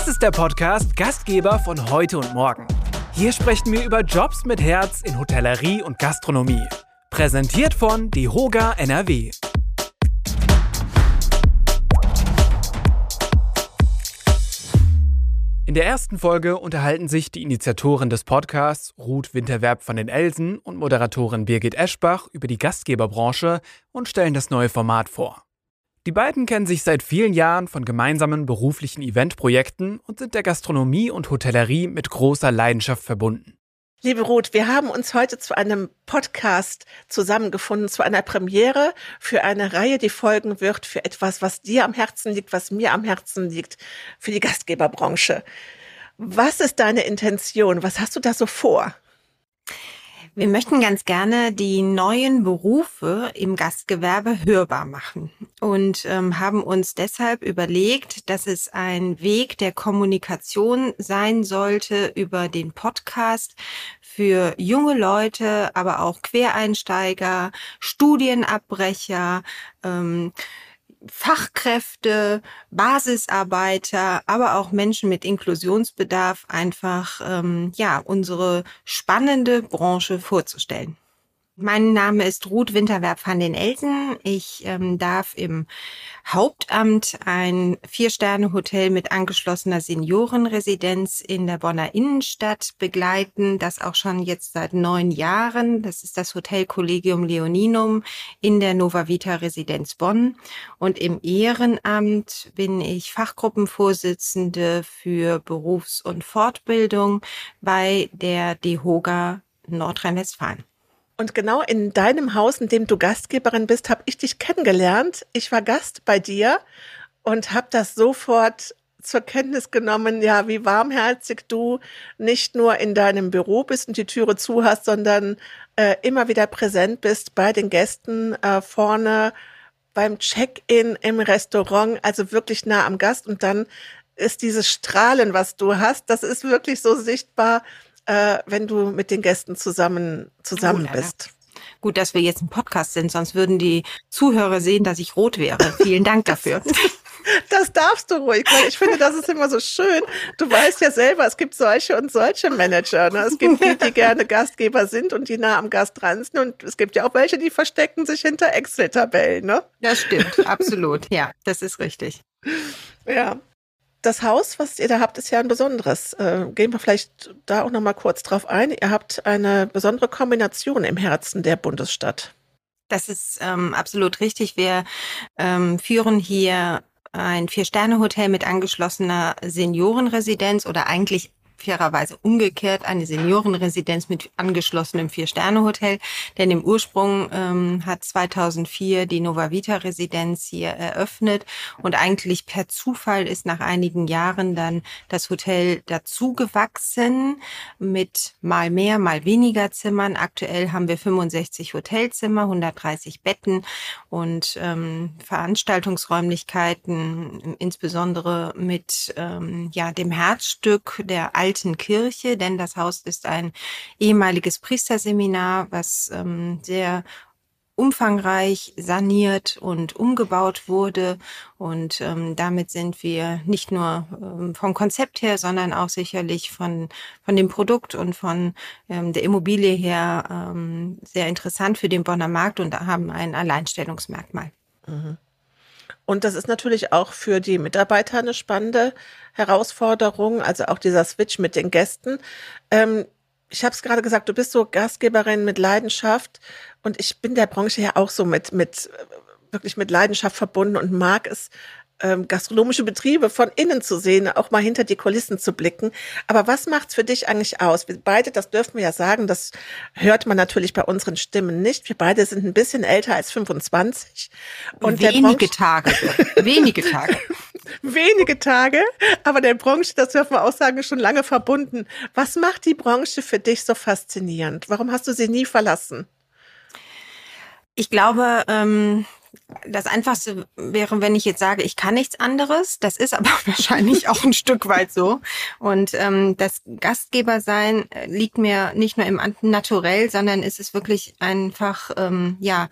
Das ist der Podcast Gastgeber von heute und morgen. Hier sprechen wir über Jobs mit Herz in Hotellerie und Gastronomie. Präsentiert von DeHoga NRW. In der ersten Folge unterhalten sich die Initiatorin des Podcasts, Ruth Winterwerb von den Elsen und Moderatorin Birgit Eschbach über die Gastgeberbranche und stellen das neue Format vor. Die beiden kennen sich seit vielen Jahren von gemeinsamen beruflichen Eventprojekten und sind der Gastronomie und Hotellerie mit großer Leidenschaft verbunden. Liebe Ruth, wir haben uns heute zu einem Podcast zusammengefunden, zu einer Premiere für eine Reihe, die folgen wird, für etwas, was dir am Herzen liegt, was mir am Herzen liegt, für die Gastgeberbranche. Was ist deine Intention? Was hast du da so vor? Wir möchten ganz gerne die neuen Berufe im Gastgewerbe hörbar machen und ähm, haben uns deshalb überlegt, dass es ein Weg der Kommunikation sein sollte über den Podcast für junge Leute, aber auch Quereinsteiger, Studienabbrecher, ähm, Fachkräfte, Basisarbeiter, aber auch Menschen mit Inklusionsbedarf einfach ähm, ja unsere spannende Branche vorzustellen. Mein Name ist Ruth Winterwerb van den Elsen. Ich ähm, darf im Hauptamt ein Vier-Sterne-Hotel mit angeschlossener Seniorenresidenz in der Bonner Innenstadt begleiten. Das auch schon jetzt seit neun Jahren. Das ist das Hotel Collegium Leoninum in der Nova Vita Residenz Bonn. Und im Ehrenamt bin ich Fachgruppenvorsitzende für Berufs- und Fortbildung bei der DEHOGA Nordrhein-Westfalen. Und genau in deinem Haus, in dem du Gastgeberin bist, habe ich dich kennengelernt. Ich war Gast bei dir und habe das sofort zur Kenntnis genommen, ja, wie warmherzig du nicht nur in deinem Büro bist und die Türe zu hast, sondern äh, immer wieder präsent bist bei den Gästen äh, vorne beim Check-in im Restaurant, also wirklich nah am Gast. Und dann ist dieses Strahlen, was du hast, das ist wirklich so sichtbar äh, wenn du mit den Gästen zusammen, zusammen oh, bist. Gut, dass wir jetzt ein Podcast sind, sonst würden die Zuhörer sehen, dass ich rot wäre. Vielen Dank dafür. Das darfst du ruhig, weil ich finde, das ist immer so schön. Du weißt ja selber, es gibt solche und solche Manager. Ne? Es gibt die, die gerne Gastgeber sind und die nah am Gast dran sind. Und es gibt ja auch welche, die verstecken sich hinter Excel-Tabellen. Ne? Das stimmt, absolut. Ja, das ist richtig. Ja das Haus, was ihr da habt, ist ja ein besonderes. Äh, gehen wir vielleicht da auch noch mal kurz drauf ein. Ihr habt eine besondere Kombination im Herzen der Bundesstadt. Das ist ähm, absolut richtig. Wir ähm, führen hier ein Vier-Sterne-Hotel mit angeschlossener Seniorenresidenz oder eigentlich fairerweise umgekehrt eine Seniorenresidenz mit angeschlossenem Vier-Sterne-Hotel. Denn im Ursprung ähm, hat 2004 die Nova Vita Residenz hier eröffnet und eigentlich per Zufall ist nach einigen Jahren dann das Hotel dazugewachsen mit mal mehr, mal weniger Zimmern. Aktuell haben wir 65 Hotelzimmer, 130 Betten und ähm, Veranstaltungsräumlichkeiten, insbesondere mit ähm, ja dem Herzstück der alten alten Kirche, denn das Haus ist ein ehemaliges Priesterseminar, was ähm, sehr umfangreich saniert und umgebaut wurde. Und ähm, damit sind wir nicht nur ähm, vom Konzept her, sondern auch sicherlich von, von dem Produkt und von ähm, der Immobilie her ähm, sehr interessant für den Bonner Markt und haben ein Alleinstellungsmerkmal. Mhm. Und das ist natürlich auch für die Mitarbeiter eine spannende Herausforderung, also auch dieser Switch mit den Gästen. Ähm, ich habe es gerade gesagt, du bist so Gastgeberin mit Leidenschaft und ich bin der Branche ja auch so mit, mit wirklich mit Leidenschaft verbunden und mag es, ähm, gastronomische Betriebe von innen zu sehen, auch mal hinter die Kulissen zu blicken. Aber was macht's für dich eigentlich aus? Wir beide, das dürfen wir ja sagen, das hört man natürlich bei unseren Stimmen nicht. Wir beide sind ein bisschen älter als 25. Und wenige Tage, wenige Tage. wenige Tage, aber der Branche, das dürfen wir auch sagen, ist schon lange verbunden. Was macht die Branche für dich so faszinierend? Warum hast du sie nie verlassen? Ich glaube, ähm, das Einfachste wäre, wenn ich jetzt sage, ich kann nichts anderes. Das ist aber wahrscheinlich auch ein Stück weit so. Und ähm, das Gastgebersein äh, liegt mir nicht nur im Naturell, sondern ist es wirklich einfach, ähm, ja,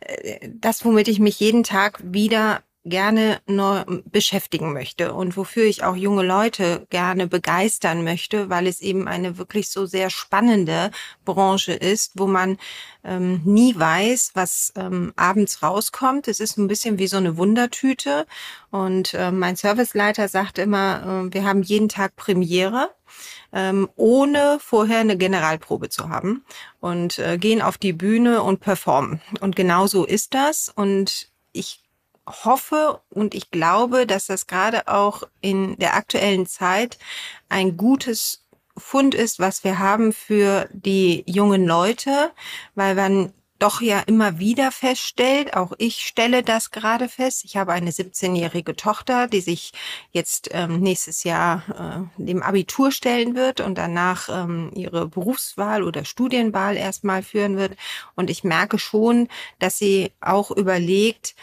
äh, das, womit ich mich jeden Tag wieder gerne neu beschäftigen möchte und wofür ich auch junge Leute gerne begeistern möchte, weil es eben eine wirklich so sehr spannende Branche ist, wo man ähm, nie weiß, was ähm, abends rauskommt. Es ist ein bisschen wie so eine Wundertüte. Und äh, mein Serviceleiter sagt immer, äh, wir haben jeden Tag Premiere ähm, ohne vorher eine Generalprobe zu haben und äh, gehen auf die Bühne und performen. Und genau so ist das. Und ich hoffe und ich glaube, dass das gerade auch in der aktuellen Zeit ein gutes Fund ist, was wir haben für die jungen Leute, weil man doch ja immer wieder feststellt, auch ich stelle das gerade fest. Ich habe eine 17-jährige Tochter, die sich jetzt ähm, nächstes Jahr äh, dem Abitur stellen wird und danach ähm, ihre Berufswahl oder Studienwahl erstmal führen wird. Und ich merke schon, dass sie auch überlegt,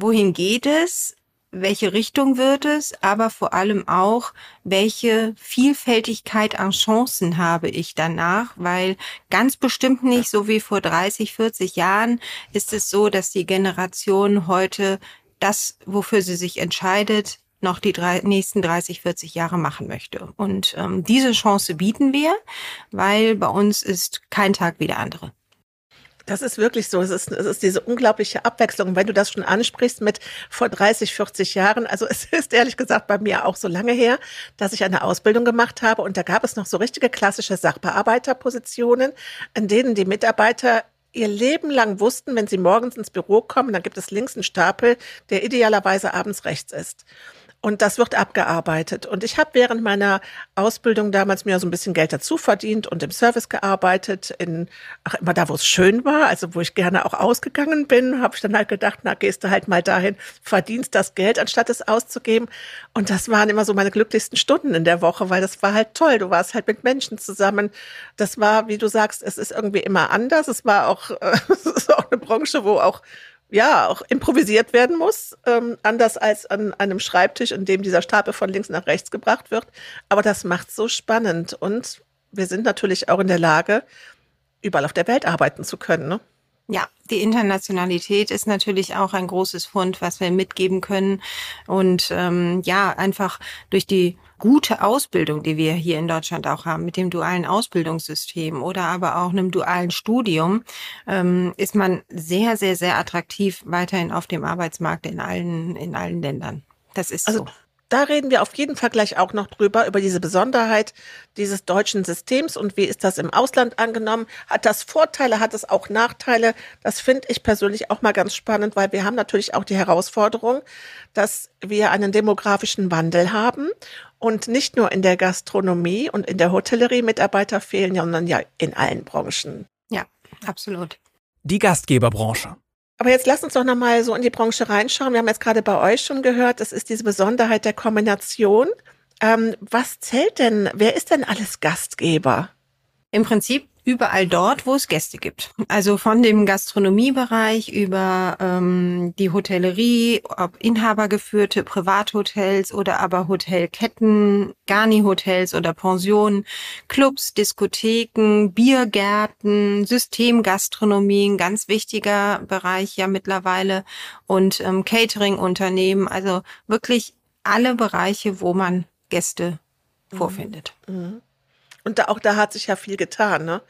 wohin geht es? welche Richtung wird es, aber vor allem auch, welche Vielfältigkeit an Chancen habe ich danach, weil ganz bestimmt nicht, so wie vor 30, 40 Jahren, ist es so, dass die Generation heute das, wofür sie sich entscheidet, noch die drei, nächsten 30, 40 Jahre machen möchte. Und ähm, diese Chance bieten wir, weil bei uns ist kein Tag wie der andere. Das ist wirklich so. Es ist, es ist diese unglaubliche Abwechslung. Wenn du das schon ansprichst mit vor 30, 40 Jahren, also es ist ehrlich gesagt bei mir auch so lange her, dass ich eine Ausbildung gemacht habe und da gab es noch so richtige klassische Sachbearbeiterpositionen, in denen die Mitarbeiter ihr Leben lang wussten, wenn sie morgens ins Büro kommen, dann gibt es links einen Stapel, der idealerweise abends rechts ist. Und das wird abgearbeitet. Und ich habe während meiner Ausbildung damals mir so ein bisschen Geld dazu verdient und im Service gearbeitet, in ach, immer da, wo es schön war, also wo ich gerne auch ausgegangen bin, habe ich dann halt gedacht, na, gehst du halt mal dahin, verdienst das Geld, anstatt es auszugeben. Und das waren immer so meine glücklichsten Stunden in der Woche, weil das war halt toll. Du warst halt mit Menschen zusammen. Das war, wie du sagst, es ist irgendwie immer anders. Es war auch, äh, es ist auch eine Branche, wo auch ja auch improvisiert werden muss, ähm, anders als an einem Schreibtisch, in dem dieser Stapel von links nach rechts gebracht wird. Aber das macht so spannend und wir sind natürlich auch in der Lage, überall auf der Welt arbeiten zu können. Ne? Ja, die Internationalität ist natürlich auch ein großes Fund, was wir mitgeben können. Und ähm, ja, einfach durch die gute Ausbildung, die wir hier in Deutschland auch haben, mit dem dualen Ausbildungssystem oder aber auch einem dualen Studium, ähm, ist man sehr, sehr, sehr attraktiv weiterhin auf dem Arbeitsmarkt in allen, in allen Ländern. Das ist also, so da reden wir auf jeden Fall gleich auch noch drüber, über diese Besonderheit dieses deutschen Systems und wie ist das im Ausland angenommen. Hat das Vorteile, hat es auch Nachteile? Das finde ich persönlich auch mal ganz spannend, weil wir haben natürlich auch die Herausforderung, dass wir einen demografischen Wandel haben und nicht nur in der Gastronomie und in der Hotellerie Mitarbeiter fehlen, sondern ja in allen Branchen. Ja, absolut. Die Gastgeberbranche. Aber jetzt lass uns doch nochmal so in die Branche reinschauen. Wir haben jetzt gerade bei euch schon gehört, das ist diese Besonderheit der Kombination. Ähm, was zählt denn, wer ist denn alles Gastgeber? Im Prinzip überall dort, wo es Gäste gibt. Also von dem Gastronomiebereich über ähm, die Hotellerie, ob inhabergeführte Privathotels oder aber Hotelketten, Garni-Hotels oder Pensionen, Clubs, Diskotheken, Biergärten, Systemgastronomie, ein ganz wichtiger Bereich ja mittlerweile und ähm, Catering-Unternehmen, also wirklich alle Bereiche, wo man Gäste mhm. vorfindet. Mhm. Und da, auch da hat sich ja viel getan, ne?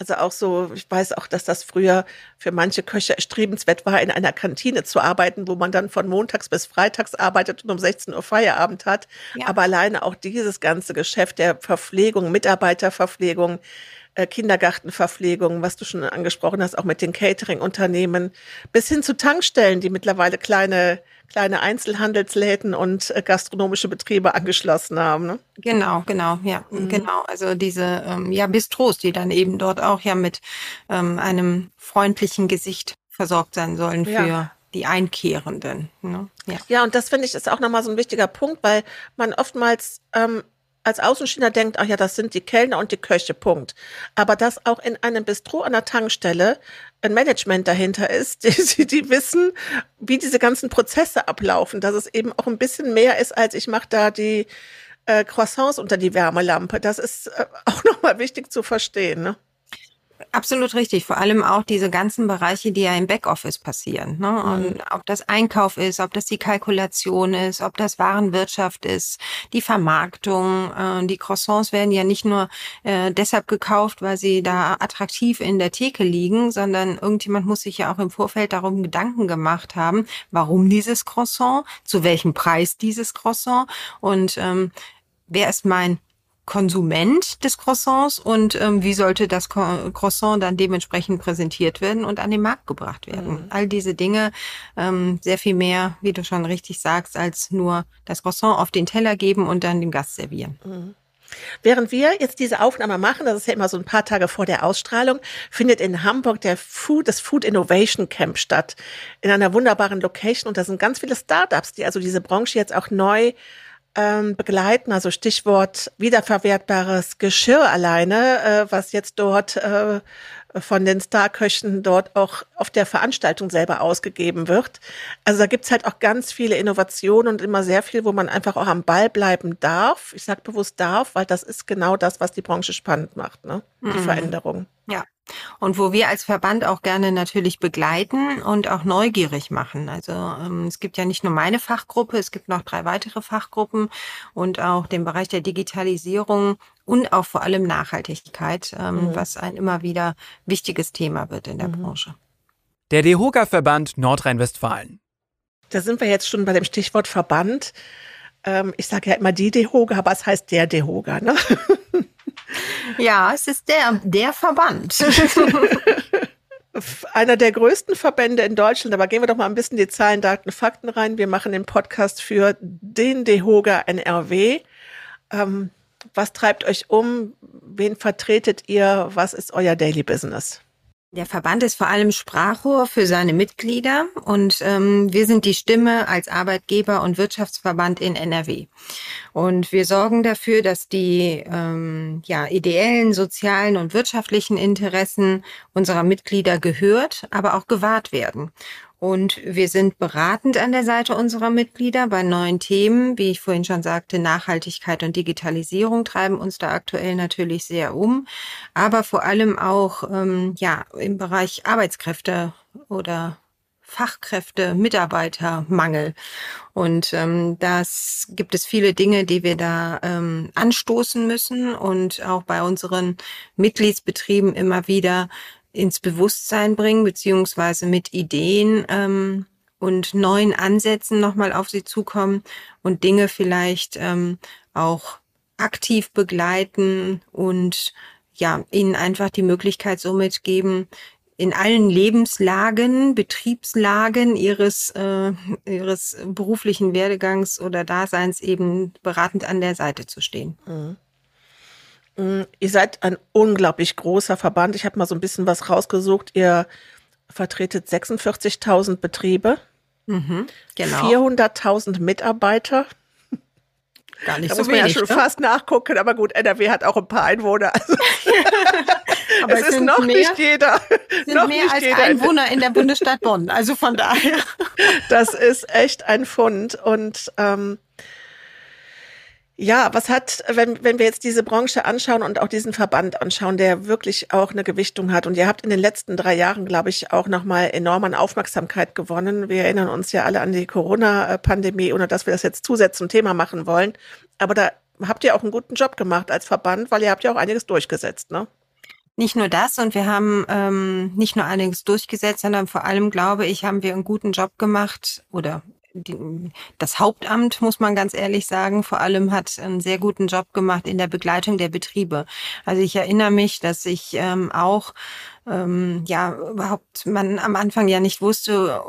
Also auch so, ich weiß auch, dass das früher für manche Köche erstrebenswert war, in einer Kantine zu arbeiten, wo man dann von montags bis freitags arbeitet und um 16 Uhr Feierabend hat. Ja. Aber alleine auch dieses ganze Geschäft der Verpflegung, Mitarbeiterverpflegung, äh, Kindergartenverpflegung, was du schon angesprochen hast, auch mit den Catering-Unternehmen, bis hin zu Tankstellen, die mittlerweile kleine kleine Einzelhandelsläden und äh, gastronomische Betriebe angeschlossen haben. Ne? Genau, genau, ja, mhm. genau. Also diese ähm, ja Bistros, die dann eben dort auch ja mit ähm, einem freundlichen Gesicht versorgt sein sollen für ja die Einkehrenden. Ne? Ja. ja, und das finde ich ist auch nochmal so ein wichtiger Punkt, weil man oftmals ähm, als Außenstehender denkt, ach ja, das sind die Kellner und die Köche, Punkt. Aber dass auch in einem Bistro an der Tankstelle ein Management dahinter ist, die, die wissen, wie diese ganzen Prozesse ablaufen, dass es eben auch ein bisschen mehr ist, als ich mache da die äh, Croissants unter die Wärmelampe. Das ist äh, auch nochmal wichtig zu verstehen. Ne? Absolut richtig. Vor allem auch diese ganzen Bereiche, die ja im Backoffice passieren. Ne? Mhm. Und ob das Einkauf ist, ob das die Kalkulation ist, ob das Warenwirtschaft ist, die Vermarktung. Äh, die Croissants werden ja nicht nur äh, deshalb gekauft, weil sie da attraktiv in der Theke liegen, sondern irgendjemand muss sich ja auch im Vorfeld darum Gedanken gemacht haben, warum dieses Croissant, zu welchem Preis dieses Croissant und ähm, wer ist mein Konsument des Croissants und ähm, wie sollte das Croissant dann dementsprechend präsentiert werden und an den Markt gebracht werden. Mhm. All diese Dinge, ähm, sehr viel mehr, wie du schon richtig sagst, als nur das Croissant auf den Teller geben und dann dem Gast servieren. Mhm. Während wir jetzt diese Aufnahme machen, das ist ja immer so ein paar Tage vor der Ausstrahlung, findet in Hamburg der Food, das Food Innovation Camp statt. In einer wunderbaren Location. Und da sind ganz viele Startups, die also diese Branche jetzt auch neu ähm, begleiten, also Stichwort wiederverwertbares Geschirr alleine, äh, was jetzt dort äh, von den Starköchen dort auch auf der Veranstaltung selber ausgegeben wird. Also da gibt's halt auch ganz viele Innovationen und immer sehr viel, wo man einfach auch am Ball bleiben darf. Ich sage bewusst darf, weil das ist genau das, was die Branche spannend macht, ne? Die mhm. Veränderung. Ja. Und wo wir als Verband auch gerne natürlich begleiten und auch neugierig machen. Also ähm, es gibt ja nicht nur meine Fachgruppe, es gibt noch drei weitere Fachgruppen und auch den Bereich der Digitalisierung und auch vor allem Nachhaltigkeit, ähm, mhm. was ein immer wieder wichtiges Thema wird in der mhm. Branche. Der DEHOGA-Verband Nordrhein-Westfalen. Da sind wir jetzt schon bei dem Stichwort Verband. Ähm, ich sage ja immer die DEHOGA, aber es heißt der DEHOGA, ne? Ja, es ist der, der Verband. Einer der größten Verbände in Deutschland, aber gehen wir doch mal ein bisschen die Zahlen, Daten, Fakten rein. Wir machen den Podcast für den DEHOGA NRW. Ähm, was treibt euch um? Wen vertretet ihr? Was ist euer Daily Business? Der Verband ist vor allem Sprachrohr für seine Mitglieder und ähm, wir sind die Stimme als Arbeitgeber und Wirtschaftsverband in NRW. Und wir sorgen dafür, dass die ähm, ja, ideellen, sozialen und wirtschaftlichen Interessen unserer Mitglieder gehört, aber auch gewahrt werden. Und wir sind beratend an der Seite unserer Mitglieder bei neuen Themen. Wie ich vorhin schon sagte, Nachhaltigkeit und Digitalisierung treiben uns da aktuell natürlich sehr um. Aber vor allem auch ähm, ja, im Bereich Arbeitskräfte oder Fachkräfte, Mitarbeitermangel. Und ähm, das gibt es viele Dinge, die wir da ähm, anstoßen müssen und auch bei unseren Mitgliedsbetrieben immer wieder ins Bewusstsein bringen, beziehungsweise mit Ideen ähm, und neuen Ansätzen nochmal auf sie zukommen und Dinge vielleicht ähm, auch aktiv begleiten und ja, ihnen einfach die Möglichkeit somit geben, in allen Lebenslagen, Betriebslagen ihres, äh, ihres beruflichen Werdegangs oder Daseins eben beratend an der Seite zu stehen. Mhm. Mm, ihr seid ein unglaublich großer Verband. Ich habe mal so ein bisschen was rausgesucht. Ihr vertretet 46.000 Betriebe, mhm, genau. 400.000 Mitarbeiter. Gar nicht da so muss man wenig, ja schon ne? fast nachgucken, aber gut, NRW hat auch ein paar Einwohner. Also aber es, es ist noch mehr, nicht jeder. Sind noch mehr als jeder. Einwohner in der Bundesstadt Bonn. Also von daher. Das ist echt ein Fund. Und ähm, ja, was hat, wenn, wenn wir jetzt diese Branche anschauen und auch diesen Verband anschauen, der wirklich auch eine Gewichtung hat. Und ihr habt in den letzten drei Jahren, glaube ich, auch nochmal enorm an Aufmerksamkeit gewonnen. Wir erinnern uns ja alle an die Corona-Pandemie, ohne dass wir das jetzt zusätzlich zum Thema machen wollen. Aber da habt ihr auch einen guten Job gemacht als Verband, weil ihr habt ja auch einiges durchgesetzt, ne? Nicht nur das und wir haben ähm, nicht nur einiges durchgesetzt, sondern vor allem, glaube ich, haben wir einen guten Job gemacht oder das Hauptamt, muss man ganz ehrlich sagen, vor allem hat einen sehr guten Job gemacht in der Begleitung der Betriebe. Also ich erinnere mich, dass ich ähm, auch ähm, ja überhaupt man am Anfang ja nicht wusste,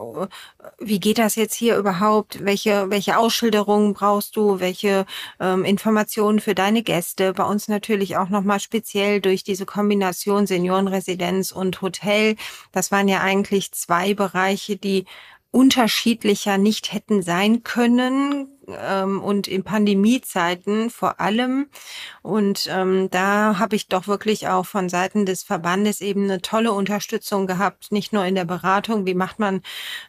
wie geht das jetzt hier überhaupt, welche welche Ausschilderungen brauchst du, welche ähm, Informationen für deine Gäste. Bei uns natürlich auch noch mal speziell durch diese Kombination Seniorenresidenz und Hotel. Das waren ja eigentlich zwei Bereiche, die unterschiedlicher nicht hätten sein können ähm, und in Pandemiezeiten vor allem. Und ähm, da habe ich doch wirklich auch von Seiten des Verbandes eben eine tolle Unterstützung gehabt, nicht nur in der Beratung, wie macht man,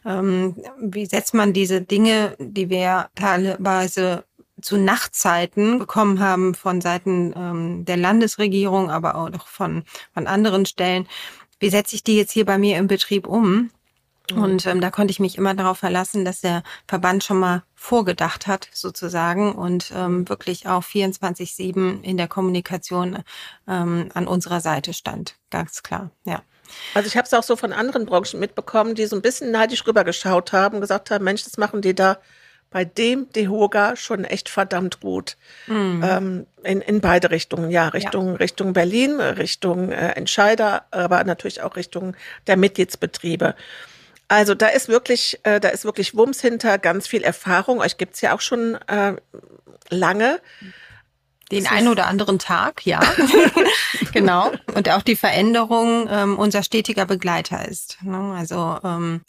ähm, wie setzt man diese Dinge, die wir teilweise zu Nachtzeiten bekommen haben von Seiten ähm, der Landesregierung, aber auch von, von anderen Stellen. Wie setze ich die jetzt hier bei mir im Betrieb um? Mhm. Und ähm, da konnte ich mich immer darauf verlassen, dass der Verband schon mal vorgedacht hat, sozusagen, und ähm, wirklich auch 24-7 in der Kommunikation ähm, an unserer Seite stand. Ganz klar, ja. Also ich habe es auch so von anderen Branchen mitbekommen, die so ein bisschen neidisch rübergeschaut haben, gesagt haben, Mensch, das machen die da bei dem Dehoga schon echt verdammt gut. Mhm. Ähm, in, in beide Richtungen, ja, Richtung, ja. Richtung Berlin, Richtung äh, Entscheider, aber natürlich auch Richtung der Mitgliedsbetriebe. Also da ist wirklich, äh, da ist wirklich Wumms hinter, ganz viel Erfahrung. Euch gibt's ja auch schon äh, lange. Den einen oder anderen Tag, ja. genau. Und auch die Veränderung ähm, unser stetiger Begleiter ist. Ne? Also ähm,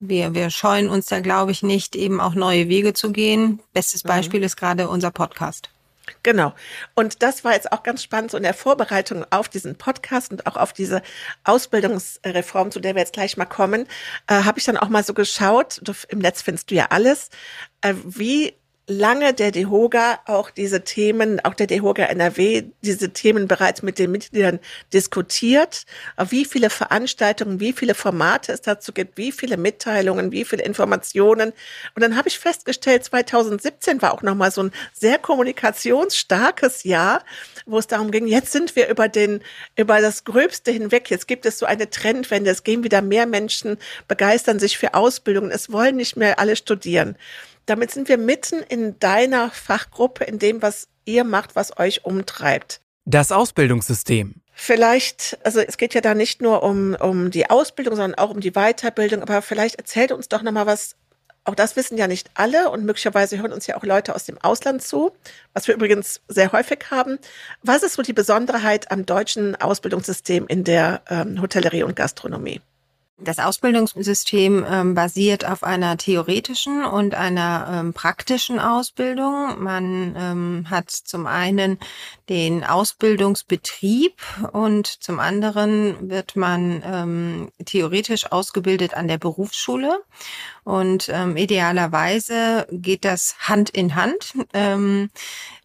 wir, wir scheuen uns da, glaube ich, nicht, eben auch neue Wege zu gehen. Bestes mhm. Beispiel mhm. ist gerade unser Podcast. Genau. Und das war jetzt auch ganz spannend so in der Vorbereitung auf diesen Podcast und auch auf diese Ausbildungsreform, zu der wir jetzt gleich mal kommen, äh, habe ich dann auch mal so geschaut, im Netz findest du ja alles, äh, wie lange der DEHOGA auch diese Themen, auch der DEHOGA NRW, diese Themen bereits mit den Mitgliedern diskutiert, wie viele Veranstaltungen, wie viele Formate es dazu gibt, wie viele Mitteilungen, wie viele Informationen. Und dann habe ich festgestellt, 2017 war auch nochmal so ein sehr kommunikationsstarkes Jahr, wo es darum ging, jetzt sind wir über den, über das Gröbste hinweg. Jetzt gibt es so eine Trendwende. Es gehen wieder mehr Menschen, begeistern sich für Ausbildungen. Es wollen nicht mehr alle studieren. Damit sind wir mitten in deiner Fachgruppe, in dem, was ihr macht, was euch umtreibt. Das Ausbildungssystem. Vielleicht, also es geht ja da nicht nur um, um die Ausbildung, sondern auch um die Weiterbildung, aber vielleicht erzählt uns doch nochmal was. Auch das wissen ja nicht alle und möglicherweise hören uns ja auch Leute aus dem Ausland zu, was wir übrigens sehr häufig haben. Was ist so die Besonderheit am deutschen Ausbildungssystem in der ähm, Hotellerie und Gastronomie? Das Ausbildungssystem ähm, basiert auf einer theoretischen und einer ähm, praktischen Ausbildung. Man ähm, hat zum einen den Ausbildungsbetrieb und zum anderen wird man ähm, theoretisch ausgebildet an der Berufsschule. Und ähm, idealerweise geht das Hand in Hand. Ähm,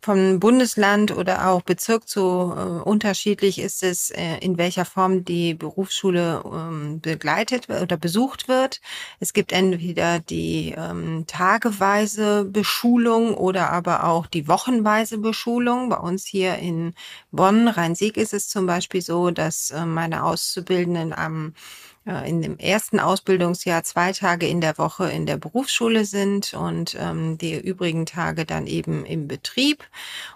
von Bundesland oder auch Bezirk zu äh, unterschiedlich ist es, äh, in welcher Form die Berufsschule ähm, begleitet oder besucht wird. Es gibt entweder die ähm, tageweise Beschulung oder aber auch die wochenweise Beschulung. Bei uns hier in Bonn, Rhein-Sieg ist es zum Beispiel so, dass äh, meine Auszubildenden am in dem ersten Ausbildungsjahr zwei Tage in der Woche in der Berufsschule sind und ähm, die übrigen Tage dann eben im Betrieb.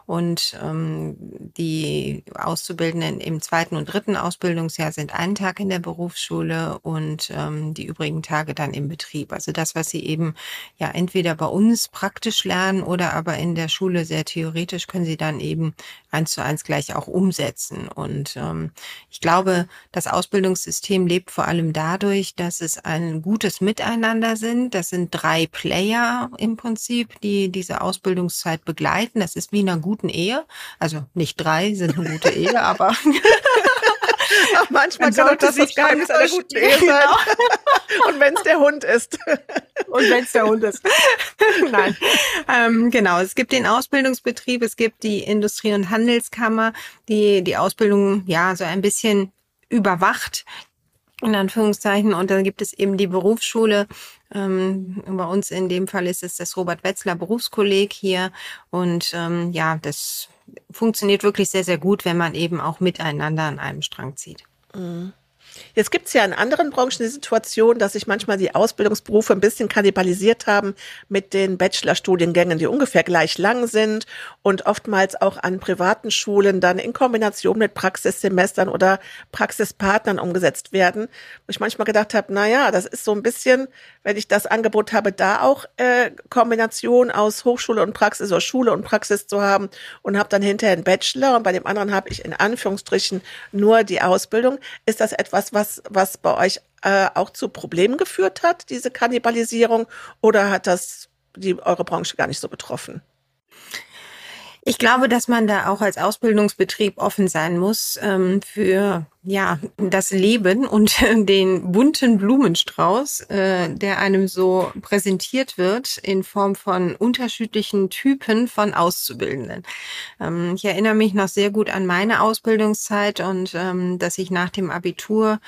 Und ähm, die Auszubildenden im zweiten und dritten Ausbildungsjahr sind einen Tag in der Berufsschule und ähm, die übrigen Tage dann im Betrieb. Also das, was sie eben ja entweder bei uns praktisch lernen oder aber in der Schule sehr theoretisch, können sie dann eben eins zu eins gleich auch umsetzen. Und ähm, ich glaube, das Ausbildungssystem lebt vor allem allem dadurch, dass es ein gutes Miteinander sind. Das sind drei Player im Prinzip, die diese Ausbildungszeit begleiten. Das ist wie in einer guten Ehe. Also nicht drei sind eine gute Ehe, aber Ach, manchmal kann auch das das Geheimnis einer guten Ehe sein. Genau. Und wenn es der Hund ist. Und wenn es der Hund ist. Nein. Ähm, genau, es gibt den Ausbildungsbetrieb, es gibt die Industrie- und Handelskammer, die die Ausbildung ja so ein bisschen überwacht in Anführungszeichen. Und dann gibt es eben die Berufsschule. Ähm, bei uns in dem Fall ist es das Robert Wetzler Berufskolleg hier. Und ähm, ja, das funktioniert wirklich sehr, sehr gut, wenn man eben auch miteinander an einem Strang zieht. Mhm. Jetzt gibt es ja in anderen Branchen die Situation, dass sich manchmal die Ausbildungsberufe ein bisschen kannibalisiert haben mit den Bachelorstudiengängen, die ungefähr gleich lang sind und oftmals auch an privaten Schulen dann in Kombination mit Praxissemestern oder Praxispartnern umgesetzt werden. Wo ich manchmal gedacht habe, na ja, das ist so ein bisschen, wenn ich das Angebot habe, da auch äh, Kombination aus Hochschule und Praxis oder Schule und Praxis zu haben und habe dann hinterher einen Bachelor und bei dem anderen habe ich in Anführungsstrichen nur die Ausbildung. Ist das etwas, was, was, was bei euch äh, auch zu Problemen geführt hat, diese Kannibalisierung, oder hat das die eure Branche gar nicht so betroffen? Ich glaube, dass man da auch als Ausbildungsbetrieb offen sein muss ähm, für ja das Leben und den bunten Blumenstrauß, äh, der einem so präsentiert wird in Form von unterschiedlichen Typen von Auszubildenden. Ähm, ich erinnere mich noch sehr gut an meine Ausbildungszeit und ähm, dass ich nach dem Abitur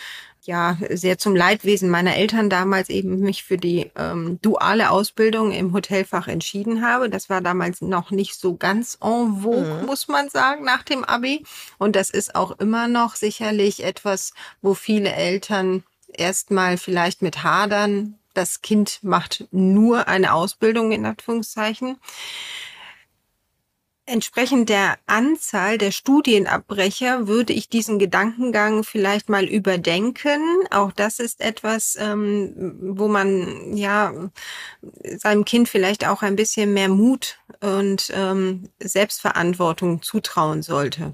ja sehr zum Leidwesen meiner Eltern damals eben mich für die ähm, duale Ausbildung im Hotelfach entschieden habe. Das war damals noch nicht so ganz en vogue, mhm. muss man sagen, nach dem Abi. Und das ist auch immer noch sicherlich etwas, wo viele Eltern erstmal vielleicht mit hadern. Das Kind macht nur eine Ausbildung in Anführungszeichen. Entsprechend der Anzahl der Studienabbrecher würde ich diesen Gedankengang vielleicht mal überdenken. Auch das ist etwas, ähm, wo man ja seinem Kind vielleicht auch ein bisschen mehr Mut und ähm, Selbstverantwortung zutrauen sollte.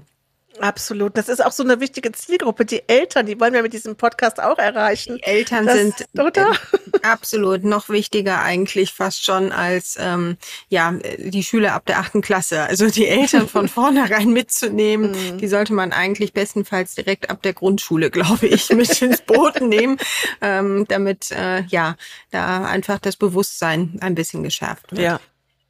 Absolut. Das ist auch so eine wichtige Zielgruppe. Die Eltern, die wollen wir mit diesem Podcast auch erreichen. Die Eltern das, sind oder? Äh, absolut noch wichtiger eigentlich fast schon als ähm, ja die Schüler ab der achten Klasse. Also die Eltern von vornherein mitzunehmen, mhm. die sollte man eigentlich bestenfalls direkt ab der Grundschule, glaube ich, mit ins Boot nehmen, ähm, damit äh, ja da einfach das Bewusstsein ein bisschen geschärft wird. Ja.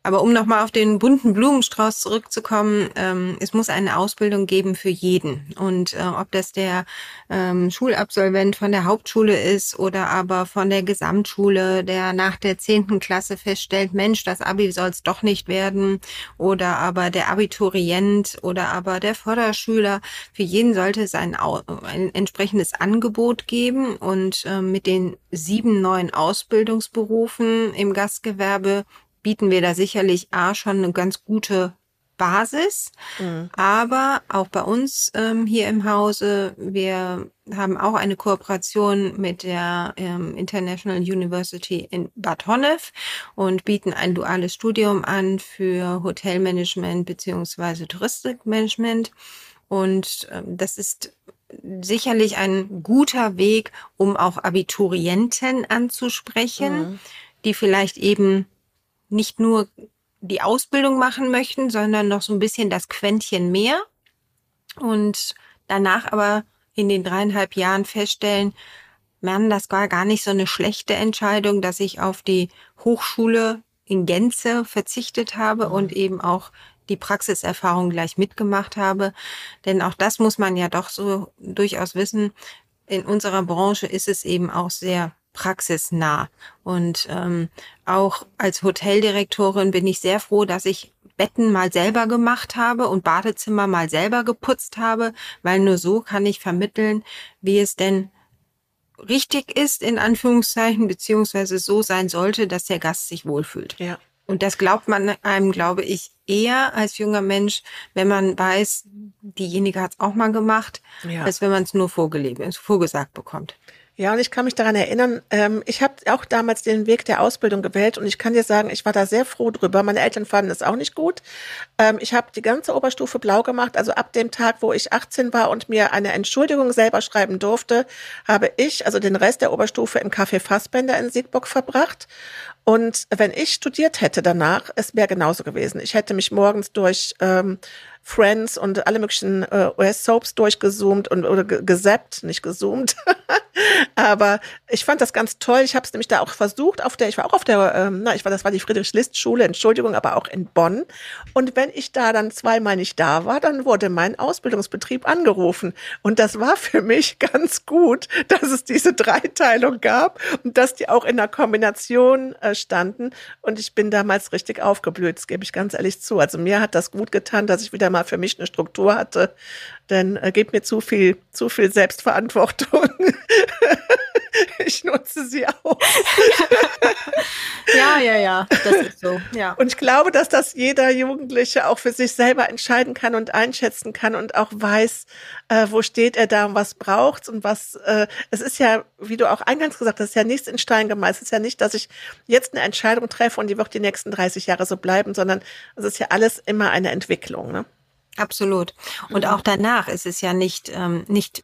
Aber um nochmal auf den bunten Blumenstrauß zurückzukommen, ähm, es muss eine Ausbildung geben für jeden. Und äh, ob das der ähm, Schulabsolvent von der Hauptschule ist oder aber von der Gesamtschule, der nach der zehnten Klasse feststellt, Mensch, das Abi soll es doch nicht werden, oder aber der Abiturient oder aber der Förderschüler, für jeden sollte es ein, ein entsprechendes Angebot geben. Und äh, mit den sieben neuen Ausbildungsberufen im Gastgewerbe bieten wir da sicherlich A schon eine ganz gute Basis, mhm. aber auch bei uns ähm, hier im Hause, wir haben auch eine Kooperation mit der ähm, International University in Bad Honnef und bieten ein duales Studium an für Hotelmanagement beziehungsweise Touristikmanagement und ähm, das ist sicherlich ein guter Weg, um auch Abiturienten anzusprechen, mhm. die vielleicht eben nicht nur die Ausbildung machen möchten, sondern noch so ein bisschen das Quäntchen mehr und danach aber in den dreieinhalb Jahren feststellen, man, das war gar nicht so eine schlechte Entscheidung, dass ich auf die Hochschule in Gänze verzichtet habe mhm. und eben auch die Praxiserfahrung gleich mitgemacht habe. Denn auch das muss man ja doch so durchaus wissen. In unserer Branche ist es eben auch sehr praxisnah. Und ähm, auch als Hoteldirektorin bin ich sehr froh, dass ich Betten mal selber gemacht habe und Badezimmer mal selber geputzt habe, weil nur so kann ich vermitteln, wie es denn richtig ist, in Anführungszeichen, beziehungsweise so sein sollte, dass der Gast sich wohlfühlt. Ja. Und das glaubt man einem, glaube ich, eher als junger Mensch, wenn man weiß, diejenige hat es auch mal gemacht, ja. als wenn man es nur vorgelebt, vorgesagt bekommt. Ja, und ich kann mich daran erinnern, ähm, ich habe auch damals den Weg der Ausbildung gewählt und ich kann dir sagen, ich war da sehr froh drüber. Meine Eltern fanden es auch nicht gut. Ähm, ich habe die ganze Oberstufe blau gemacht. Also ab dem Tag, wo ich 18 war und mir eine Entschuldigung selber schreiben durfte, habe ich also den Rest der Oberstufe im Café Fassbender in Siegburg verbracht. Und wenn ich studiert hätte danach, es wäre genauso gewesen. Ich hätte mich morgens durch ähm, Friends und alle möglichen äh, US-Soaps durchgezoomt und oder gesappt, nicht gezoomt. Aber ich fand das ganz toll. Ich habe es nämlich da auch versucht, auf der, ich war auch auf der, ähm, na, ich war, das war die Friedrich-List-Schule, Entschuldigung, aber auch in Bonn. Und wenn ich da dann zweimal nicht da war, dann wurde mein Ausbildungsbetrieb angerufen. Und das war für mich ganz gut, dass es diese Dreiteilung gab und dass die auch in der Kombination äh, standen. Und ich bin damals richtig aufgeblüht, das gebe ich ganz ehrlich zu. Also mir hat das gut getan, dass ich wieder mal für mich eine Struktur hatte, denn äh, gibt mir zu viel, zu viel Selbstverantwortung. ich nutze sie auch. ja, ja, ja, das ist so. Ja. Und ich glaube, dass das jeder Jugendliche auch für sich selber entscheiden kann und einschätzen kann und auch weiß, äh, wo steht er da und was braucht's und was. Äh, es ist ja, wie du auch eingangs gesagt hast, ist ja nichts in Stein gemeißelt. Es ist ja nicht, dass ich jetzt eine Entscheidung treffe und die wird die nächsten 30 Jahre so bleiben, sondern es ist ja alles immer eine Entwicklung. Ne? Absolut. Und auch danach ist es ja nicht, ähm, nicht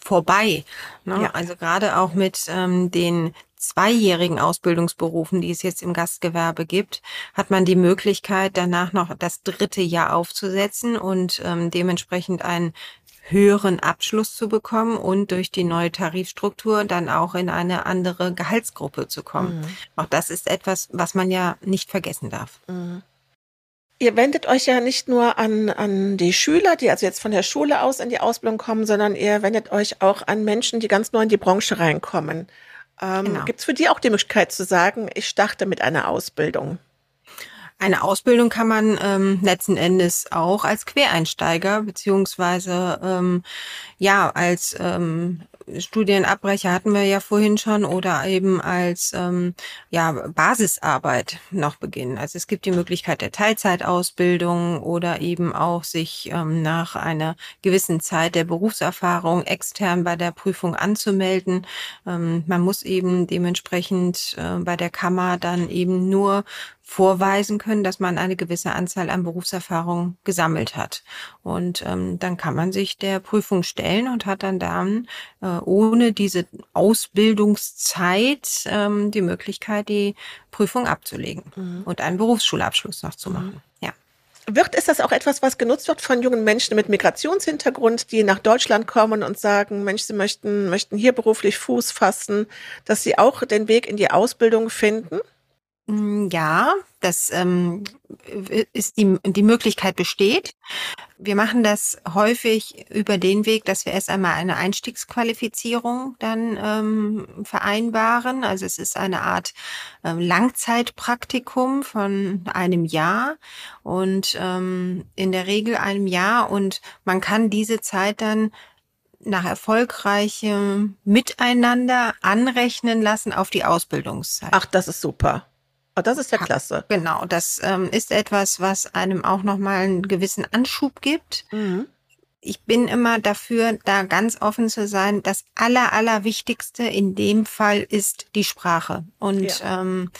vorbei. Ne? Ja. Also gerade auch mit ähm, den zweijährigen Ausbildungsberufen, die es jetzt im Gastgewerbe gibt, hat man die Möglichkeit, danach noch das dritte Jahr aufzusetzen und ähm, dementsprechend einen höheren Abschluss zu bekommen und durch die neue Tarifstruktur dann auch in eine andere Gehaltsgruppe zu kommen. Mhm. Auch das ist etwas, was man ja nicht vergessen darf. Mhm. Ihr wendet euch ja nicht nur an, an die Schüler, die also jetzt von der Schule aus in die Ausbildung kommen, sondern ihr wendet euch auch an Menschen, die ganz neu in die Branche reinkommen. Ähm, genau. Gibt es für die auch die Möglichkeit zu sagen, ich starte mit einer Ausbildung? Eine Ausbildung kann man ähm, letzten Endes auch als Quereinsteiger beziehungsweise ähm, ja als ähm, Studienabbrecher hatten wir ja vorhin schon oder eben als ähm, ja, Basisarbeit noch beginnen. Also es gibt die Möglichkeit der Teilzeitausbildung oder eben auch sich ähm, nach einer gewissen Zeit der Berufserfahrung extern bei der Prüfung anzumelden. Ähm, man muss eben dementsprechend äh, bei der Kammer dann eben nur vorweisen können, dass man eine gewisse Anzahl an Berufserfahrung gesammelt hat. Und ähm, dann kann man sich der Prüfung stellen und hat dann dann äh, ohne diese Ausbildungszeit ähm, die Möglichkeit, die Prüfung abzulegen mhm. und einen Berufsschulabschluss noch zu machen. Mhm. Ja. Wird, ist das auch etwas, was genutzt wird von jungen Menschen mit Migrationshintergrund, die nach Deutschland kommen und sagen, Mensch, sie möchten, möchten hier beruflich Fuß fassen, dass sie auch den Weg in die Ausbildung finden? Mm, ja, das ähm, ist die, die Möglichkeit besteht. Wir machen das häufig über den Weg, dass wir erst einmal eine Einstiegsqualifizierung dann ähm, vereinbaren. Also es ist eine Art ähm, Langzeitpraktikum von einem Jahr und ähm, in der Regel einem Jahr und man kann diese Zeit dann nach erfolgreichem Miteinander anrechnen lassen auf die Ausbildungszeit. Ach, das ist super. Oh, das ist ja klasse. Genau, das ähm, ist etwas, was einem auch nochmal einen gewissen Anschub gibt. Mhm. Ich bin immer dafür, da ganz offen zu sein. Das Aller, Allerwichtigste in dem Fall ist die Sprache. Und ja. ähm,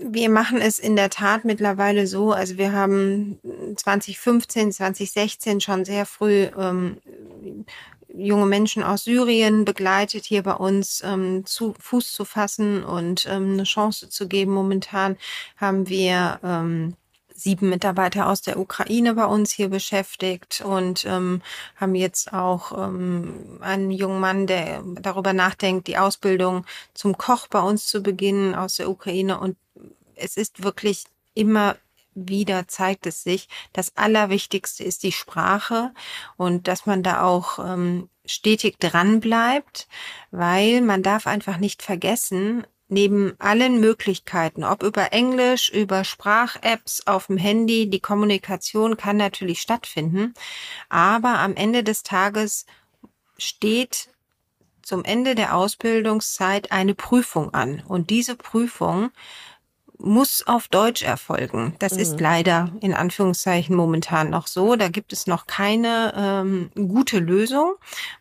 wir machen es in der Tat mittlerweile so, also wir haben 2015, 2016 schon sehr früh ähm, junge Menschen aus Syrien begleitet, hier bei uns ähm, zu Fuß zu fassen und ähm, eine Chance zu geben. Momentan haben wir ähm, sieben Mitarbeiter aus der Ukraine bei uns hier beschäftigt und ähm, haben jetzt auch ähm, einen jungen Mann, der darüber nachdenkt, die Ausbildung zum Koch bei uns zu beginnen aus der Ukraine. Und es ist wirklich immer wieder zeigt es sich, das Allerwichtigste ist die Sprache und dass man da auch ähm, stetig dran bleibt, weil man darf einfach nicht vergessen, neben allen Möglichkeiten, ob über Englisch, über Sprach-Apps auf dem Handy, die Kommunikation kann natürlich stattfinden, aber am Ende des Tages steht zum Ende der Ausbildungszeit eine Prüfung an und diese Prüfung muss auf Deutsch erfolgen. Das mhm. ist leider in Anführungszeichen momentan noch so. Da gibt es noch keine ähm, gute Lösung.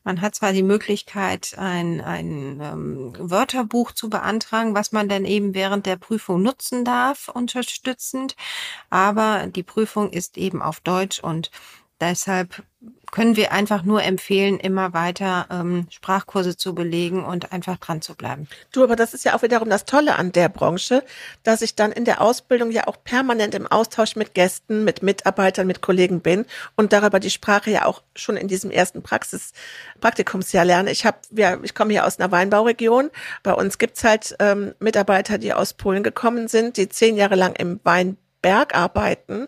Man hat zwar die Möglichkeit, ein, ein ähm, Wörterbuch zu beantragen, was man dann eben während der Prüfung nutzen darf, unterstützend, aber die Prüfung ist eben auf Deutsch und deshalb können wir einfach nur empfehlen, immer weiter ähm, Sprachkurse zu belegen und einfach dran zu bleiben. Du, aber das ist ja auch wiederum das Tolle an der Branche, dass ich dann in der Ausbildung ja auch permanent im Austausch mit Gästen, mit Mitarbeitern, mit Kollegen bin und darüber die Sprache ja auch schon in diesem ersten Praxis Praktikumsjahr lerne. Ich habe, ja, ich komme hier aus einer Weinbauregion. Bei uns gibt's halt ähm, Mitarbeiter, die aus Polen gekommen sind, die zehn Jahre lang im Weinberg arbeiten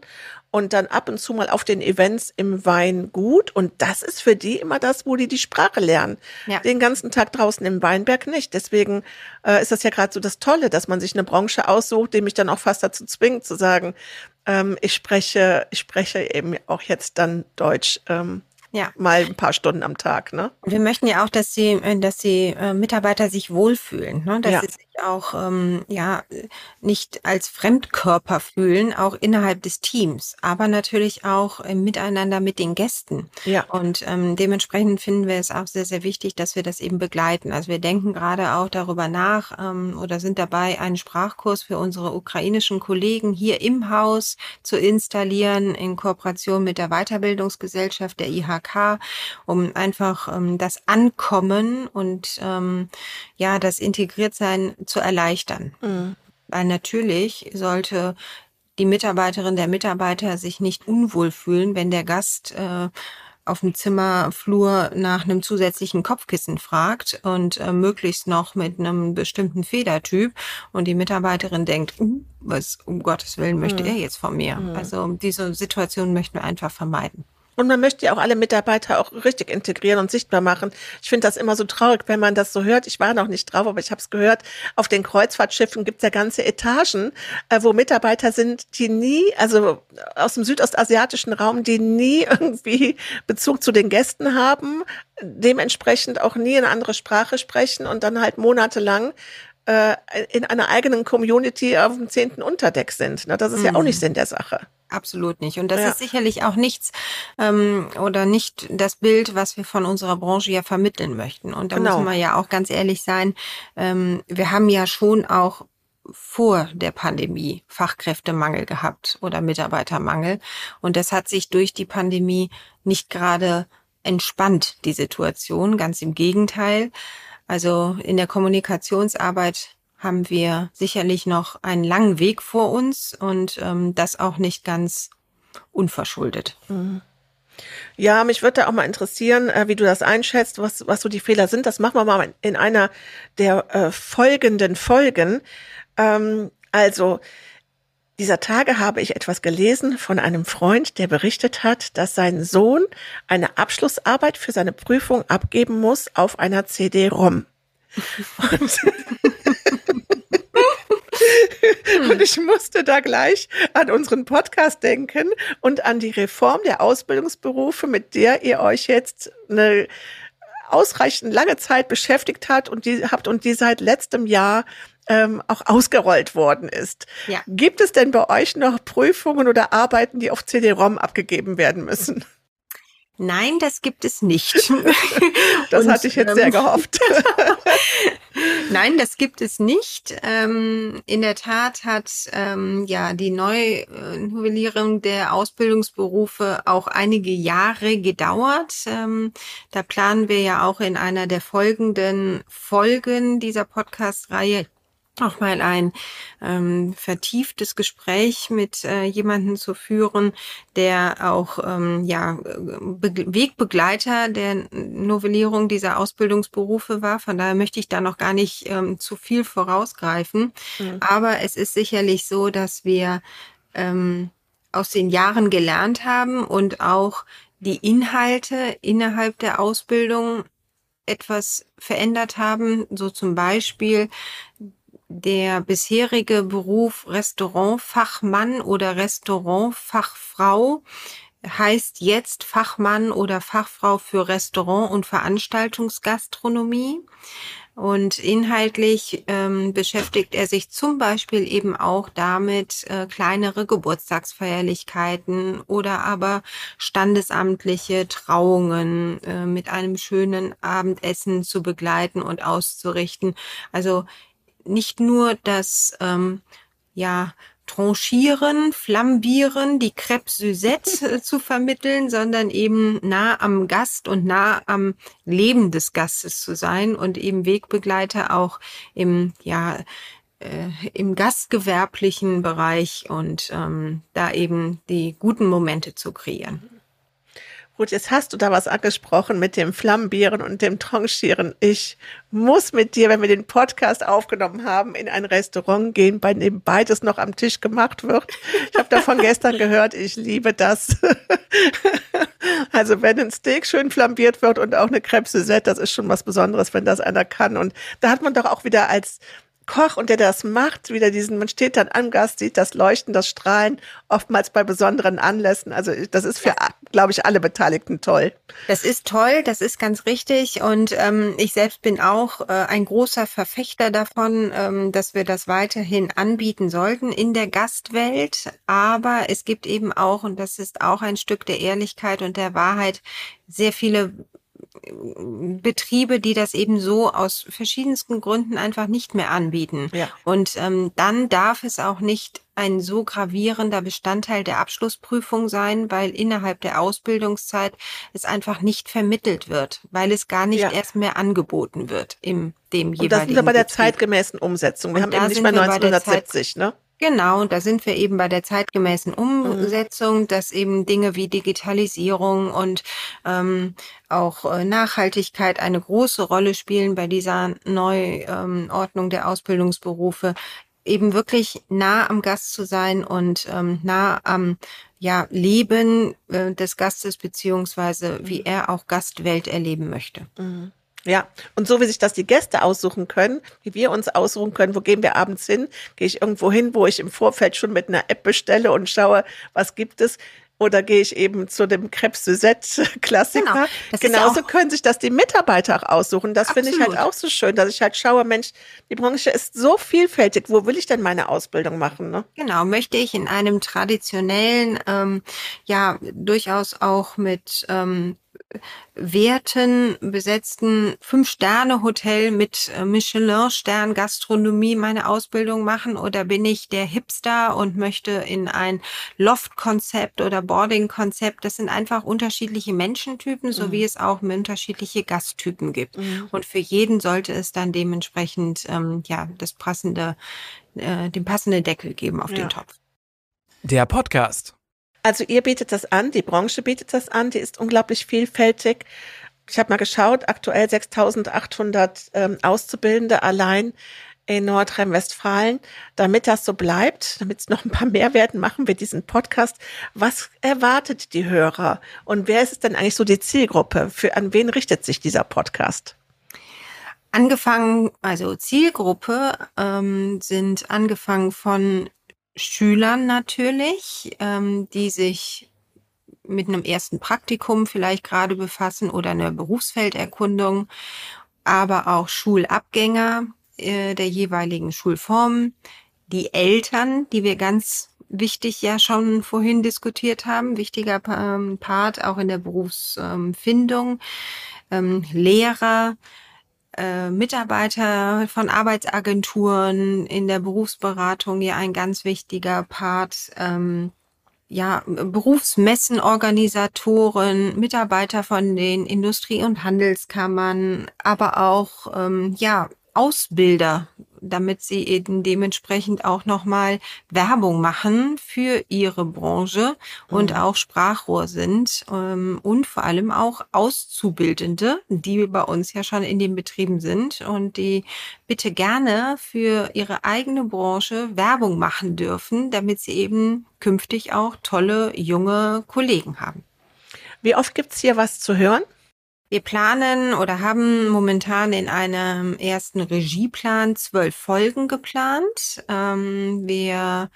und dann ab und zu mal auf den Events im Weingut. Und das ist für die immer das, wo die die Sprache lernen. Ja. Den ganzen Tag draußen im Weinberg nicht. Deswegen äh, ist das ja gerade so das Tolle, dass man sich eine Branche aussucht, die mich dann auch fast dazu zwingt zu sagen, ähm, ich spreche, ich spreche eben auch jetzt dann Deutsch. Ähm, ja. Mal ein paar Stunden am Tag, ne? Wir möchten ja auch, dass die, äh, dass die äh, Mitarbeiter sich wohlfühlen, ne? dass ja. sie auch ähm, ja nicht als Fremdkörper fühlen, auch innerhalb des Teams, aber natürlich auch im Miteinander mit den Gästen. Ja. Und ähm, dementsprechend finden wir es auch sehr, sehr wichtig, dass wir das eben begleiten. Also wir denken gerade auch darüber nach ähm, oder sind dabei, einen Sprachkurs für unsere ukrainischen Kollegen hier im Haus zu installieren in Kooperation mit der Weiterbildungsgesellschaft der IHK, um einfach ähm, das Ankommen und ähm, ja das Integriertsein zu erleichtern. Mhm. Weil natürlich sollte die Mitarbeiterin, der Mitarbeiter sich nicht unwohl fühlen, wenn der Gast äh, auf dem Zimmerflur nach einem zusätzlichen Kopfkissen fragt und äh, möglichst noch mit einem bestimmten Federtyp und die Mitarbeiterin denkt, uh, was um Gottes Willen möchte mhm. er jetzt von mir? Mhm. Also diese Situation möchten wir einfach vermeiden. Und man möchte ja auch alle Mitarbeiter auch richtig integrieren und sichtbar machen. Ich finde das immer so traurig, wenn man das so hört. Ich war noch nicht drauf, aber ich habe es gehört. Auf den Kreuzfahrtschiffen gibt es ja ganze Etagen, äh, wo Mitarbeiter sind, die nie, also aus dem südostasiatischen Raum, die nie irgendwie Bezug zu den Gästen haben, dementsprechend auch nie eine andere Sprache sprechen und dann halt monatelang äh, in einer eigenen Community auf dem zehnten Unterdeck sind. Das ist mhm. ja auch nicht mhm. Sinn der Sache. Absolut nicht. Und das ja. ist sicherlich auch nichts ähm, oder nicht das Bild, was wir von unserer Branche ja vermitteln möchten. Und da genau. müssen wir ja auch ganz ehrlich sein, ähm, wir haben ja schon auch vor der Pandemie Fachkräftemangel gehabt oder Mitarbeitermangel. Und das hat sich durch die Pandemie nicht gerade entspannt, die Situation. Ganz im Gegenteil. Also in der Kommunikationsarbeit haben wir sicherlich noch einen langen Weg vor uns und ähm, das auch nicht ganz unverschuldet. Mhm. Ja, mich würde da auch mal interessieren, äh, wie du das einschätzt, was, was so die Fehler sind. Das machen wir mal in einer der äh, folgenden Folgen. Ähm, also, dieser Tage habe ich etwas gelesen von einem Freund, der berichtet hat, dass sein Sohn eine Abschlussarbeit für seine Prüfung abgeben muss auf einer CD-ROM. Und und ich musste da gleich an unseren Podcast denken und an die Reform der Ausbildungsberufe, mit der ihr euch jetzt eine ausreichend lange Zeit beschäftigt hat und die habt und die seit letztem Jahr ähm, auch ausgerollt worden ist. Ja. Gibt es denn bei euch noch Prüfungen oder Arbeiten, die auf CD-ROM abgegeben werden müssen? Nein, das gibt es nicht. das Und, hatte ich jetzt ähm, sehr gehofft. Nein, das gibt es nicht. Ähm, in der Tat hat ähm, ja die Neunovellierung der Ausbildungsberufe auch einige Jahre gedauert. Ähm, da planen wir ja auch in einer der folgenden Folgen dieser Podcast-Reihe auch mal ein ähm, vertieftes Gespräch mit äh, jemanden zu führen, der auch ähm, ja Be Wegbegleiter der Novellierung dieser Ausbildungsberufe war. Von daher möchte ich da noch gar nicht ähm, zu viel vorausgreifen. Mhm. Aber es ist sicherlich so, dass wir ähm, aus den Jahren gelernt haben und auch die Inhalte innerhalb der Ausbildung etwas verändert haben. So zum Beispiel der bisherige Beruf Restaurantfachmann oder Restaurantfachfrau heißt jetzt Fachmann oder Fachfrau für Restaurant- und Veranstaltungsgastronomie. Und inhaltlich ähm, beschäftigt er sich zum Beispiel eben auch damit, äh, kleinere Geburtstagsfeierlichkeiten oder aber standesamtliche Trauungen äh, mit einem schönen Abendessen zu begleiten und auszurichten. Also nicht nur das ähm, ja Tranchieren, Flambieren, die Crêpe Suzette äh, zu vermitteln, sondern eben nah am Gast und nah am Leben des Gastes zu sein und eben Wegbegleiter auch im ja äh, im gastgewerblichen Bereich und ähm, da eben die guten Momente zu kreieren. Gut, jetzt hast du da was angesprochen mit dem Flambieren und dem Tranchieren. Ich muss mit dir, wenn wir den Podcast aufgenommen haben, in ein Restaurant gehen, bei dem beides noch am Tisch gemacht wird. Ich habe davon gestern gehört, ich liebe das. also wenn ein Steak schön flambiert wird und auch eine Crêpe Suzette, das ist schon was Besonderes, wenn das einer kann. Und da hat man doch auch wieder als Koch und der das macht, wieder diesen, man steht dann am Gast, sieht das Leuchten, das Strahlen, oftmals bei besonderen Anlässen. Also das ist für, glaube ich, alle Beteiligten toll. Das ist toll, das ist ganz richtig. Und ähm, ich selbst bin auch äh, ein großer Verfechter davon, ähm, dass wir das weiterhin anbieten sollten in der Gastwelt. Aber es gibt eben auch, und das ist auch ein Stück der Ehrlichkeit und der Wahrheit, sehr viele Betriebe, die das eben so aus verschiedensten Gründen einfach nicht mehr anbieten. Ja. Und ähm, dann darf es auch nicht ein so gravierender Bestandteil der Abschlussprüfung sein, weil innerhalb der Ausbildungszeit es einfach nicht vermittelt wird, weil es gar nicht ja. erst mehr angeboten wird im dem jeweiligen. Und das sind wir bei der Betrieb. zeitgemäßen Umsetzung. Wir Und haben eben nicht mehr 1970, ne? Genau, da sind wir eben bei der zeitgemäßen Umsetzung, mhm. dass eben Dinge wie Digitalisierung und ähm, auch äh, Nachhaltigkeit eine große Rolle spielen bei dieser Neuordnung ähm, der Ausbildungsberufe eben wirklich nah am Gast zu sein und ähm, nah am ja, Leben äh, des Gastes beziehungsweise wie mhm. er auch Gastwelt erleben möchte. Mhm. Ja, und so wie sich das die Gäste aussuchen können, wie wir uns aussuchen können, wo gehen wir abends hin, gehe ich irgendwo hin, wo ich im Vorfeld schon mit einer App bestelle und schaue, was gibt es. Oder gehe ich eben zu dem Crêpes Suzette Klassiker? Genau. Genauso ja können sich das die Mitarbeiter auch aussuchen. Das finde ich halt auch so schön, dass ich halt schaue, Mensch, die Branche ist so vielfältig. Wo will ich denn meine Ausbildung machen? Ne? Genau, möchte ich in einem traditionellen, ähm, ja, durchaus auch mit ähm, Werten besetzten Fünf-Sterne-Hotel mit äh, Michelin-Stern-Gastronomie meine Ausbildung machen oder bin ich der Hipster und möchte in ein Loft-Konzept oder Boarding-Konzept? Das sind einfach unterschiedliche Menschentypen, so mhm. wie es auch unterschiedliche Gasttypen gibt. Mhm. Und für jeden sollte es dann dementsprechend ähm, ja das passende, äh, den passenden Deckel geben auf ja. den Topf. Der Podcast. Also ihr bietet das an, die Branche bietet das an, die ist unglaublich vielfältig. Ich habe mal geschaut, aktuell 6.800 ähm, Auszubildende allein in Nordrhein-Westfalen. Damit das so bleibt, damit es noch ein paar mehr werden, machen wir diesen Podcast. Was erwartet die Hörer und wer ist denn eigentlich so die Zielgruppe? Für an wen richtet sich dieser Podcast? Angefangen, also Zielgruppe ähm, sind angefangen von Schülern natürlich, ähm, die sich mit einem ersten Praktikum vielleicht gerade befassen oder einer Berufsfelderkundung, aber auch Schulabgänger äh, der jeweiligen Schulformen, die Eltern, die wir ganz wichtig ja schon vorhin diskutiert haben, wichtiger ähm, Part auch in der Berufsfindung, ähm, Lehrer, äh, Mitarbeiter von Arbeitsagenturen in der Berufsberatung ja ein ganz wichtiger Part. Ähm, ja, Berufsmessenorganisatoren, Mitarbeiter von den Industrie- und Handelskammern, aber auch ähm, ja Ausbilder damit sie eben dementsprechend auch nochmal Werbung machen für ihre Branche und mhm. auch Sprachrohr sind ähm, und vor allem auch Auszubildende, die bei uns ja schon in den Betrieben sind und die bitte gerne für ihre eigene Branche Werbung machen dürfen, damit sie eben künftig auch tolle junge Kollegen haben. Wie oft gibt's hier was zu hören? Wir planen oder haben momentan in einem ersten Regieplan zwölf Folgen geplant. Ähm, wir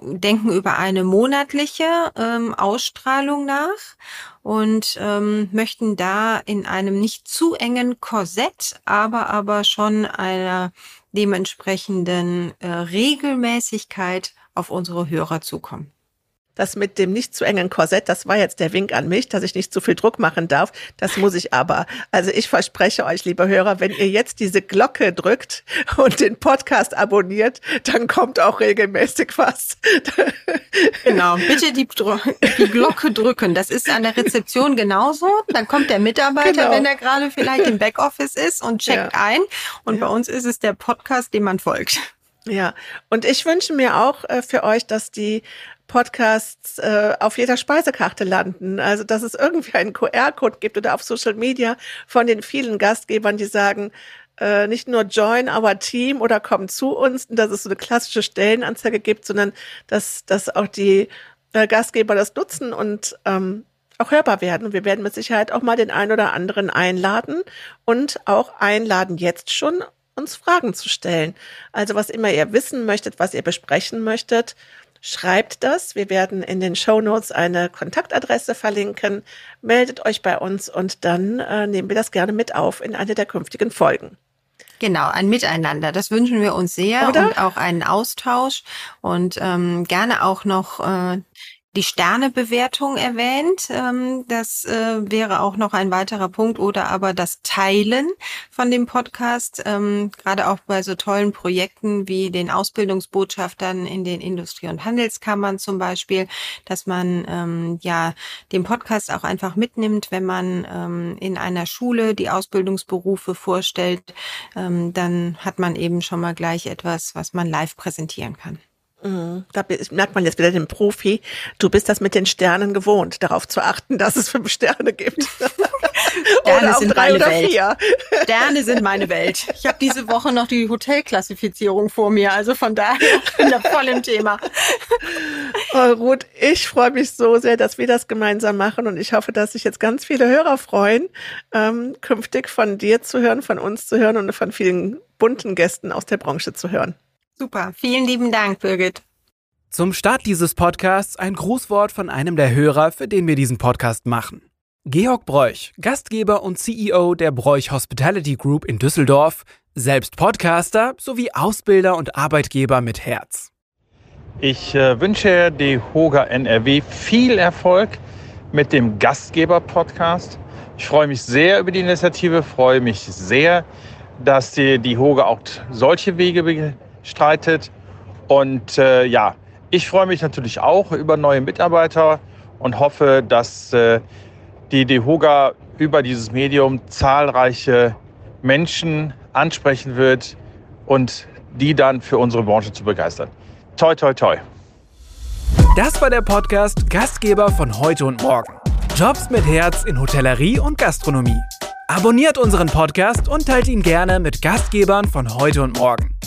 denken über eine monatliche ähm, Ausstrahlung nach und ähm, möchten da in einem nicht zu engen Korsett, aber aber schon einer dementsprechenden äh, Regelmäßigkeit auf unsere Hörer zukommen das mit dem nicht zu engen Korsett, das war jetzt der Wink an mich, dass ich nicht zu viel Druck machen darf. Das muss ich aber. Also ich verspreche euch, liebe Hörer, wenn ihr jetzt diese Glocke drückt und den Podcast abonniert, dann kommt auch regelmäßig was. Genau, bitte die, die Glocke drücken. Das ist an der Rezeption genauso. Dann kommt der Mitarbeiter, genau. wenn er gerade vielleicht im Backoffice ist und checkt ja. ein. Und ja. bei uns ist es der Podcast, dem man folgt. Ja, und ich wünsche mir auch äh, für euch, dass die Podcasts äh, auf jeder Speisekarte landen. Also dass es irgendwie einen QR-Code gibt oder auf Social Media von den vielen Gastgebern, die sagen, äh, nicht nur join our team oder komm zu uns, dass es so eine klassische Stellenanzeige gibt, sondern dass, dass auch die äh, Gastgeber das nutzen und ähm, auch hörbar werden. Und wir werden mit Sicherheit auch mal den einen oder anderen einladen und auch einladen jetzt schon, uns Fragen zu stellen. Also was immer ihr wissen möchtet, was ihr besprechen möchtet, schreibt das. Wir werden in den Show Notes eine Kontaktadresse verlinken. Meldet euch bei uns und dann äh, nehmen wir das gerne mit auf in eine der künftigen Folgen. Genau, ein Miteinander. Das wünschen wir uns sehr Oder? und auch einen Austausch und ähm, gerne auch noch äh, die Sternebewertung erwähnt. Ähm, das äh, wäre auch noch ein weiterer Punkt oder aber das Teilen von dem Podcast, ähm, gerade auch bei so tollen Projekten wie den Ausbildungsbotschaftern in den Industrie- und Handelskammern zum Beispiel, dass man ähm, ja den Podcast auch einfach mitnimmt, wenn man in einer Schule die Ausbildungsberufe vorstellt, dann hat man eben schon mal gleich etwas, was man live präsentieren kann. Mhm. Da merkt man jetzt wieder den Profi. Du bist das mit den Sternen gewohnt, darauf zu achten, dass es fünf Sterne gibt. Sterne sind meine Welt. Vier. Sterne sind meine Welt. Ich habe diese Woche noch die Hotelklassifizierung vor mir, also von daher bin ich voll im Thema. Oh, Ruth, ich freue mich so sehr, dass wir das gemeinsam machen und ich hoffe, dass sich jetzt ganz viele Hörer freuen, ähm, künftig von dir zu hören, von uns zu hören und von vielen bunten Gästen aus der Branche zu hören. Super, vielen lieben Dank, Birgit. Zum Start dieses Podcasts ein Grußwort von einem der Hörer, für den wir diesen Podcast machen. Georg Bräuch, Gastgeber und CEO der Bräuch Hospitality Group in Düsseldorf, selbst Podcaster sowie Ausbilder und Arbeitgeber mit Herz. Ich äh, wünsche die Hoga NRW viel Erfolg mit dem Gastgeber-Podcast. Ich freue mich sehr über die Initiative, freue mich sehr, dass die, die Hoga auch solche Wege streitet. Und äh, ja, ich freue mich natürlich auch über neue Mitarbeiter und hoffe, dass äh, die DEHOGA über dieses Medium zahlreiche Menschen ansprechen wird und die dann für unsere Branche zu begeistern. Toi, toi, toi. Das war der Podcast Gastgeber von heute und morgen. Jobs mit Herz in Hotellerie und Gastronomie. Abonniert unseren Podcast und teilt ihn gerne mit Gastgebern von heute und morgen.